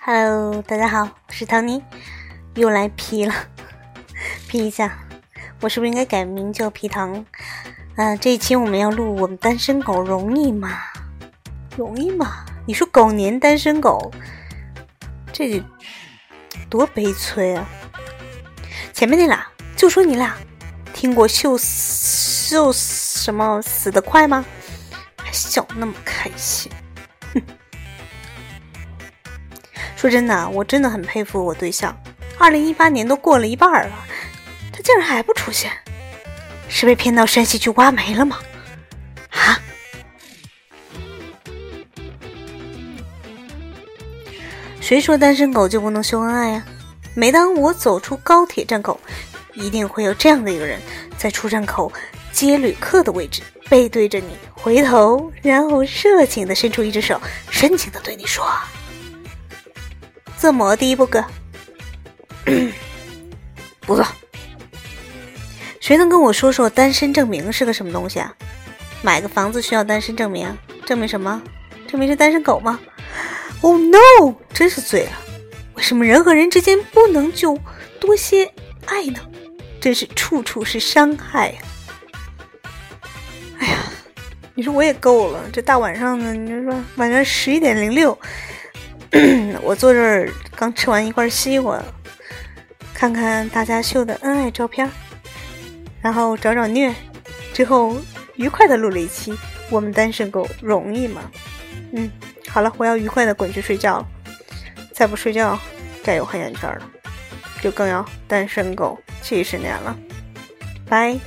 Hello，大家好，我是唐尼，又来 P 了，P 一下，我是不是应该改名叫皮糖？啊，这一期我们要录我们单身狗容易吗？容易吗？你说狗年单身狗，这多悲催啊！前面那俩就说你俩听过秀秀什么死得快吗？还笑那么开心，说真的，我真的很佩服我对象。二零一八年都过了一半了，他竟然还不出现，是被骗到山西去挖煤了吗？啊？谁说单身狗就不能秀恩爱呀？每当我走出高铁站口，一定会有这样的一个人，在出站口接旅客的位置，背对着你，回头，然后热情的伸出一只手，深情的对你说。怎么的，不哥？不错。谁能跟我说说单身证明是个什么东西啊？买个房子需要单身证明？证明什么？证明是单身狗吗？Oh no！真是醉了。为什么人和人之间不能就多些爱呢？真是处处是伤害呀！哎呀，你说我也够了，这大晚上的，你说晚上十一点零六。我坐这儿刚吃完一块西瓜，看看大家秀的恩爱照片，然后找找虐，之后愉快的录了一期。我们单身狗容易吗？嗯，好了，我要愉快的滚去睡觉了。再不睡觉，该有黑眼圈了，就更要单身狗七十年了。拜。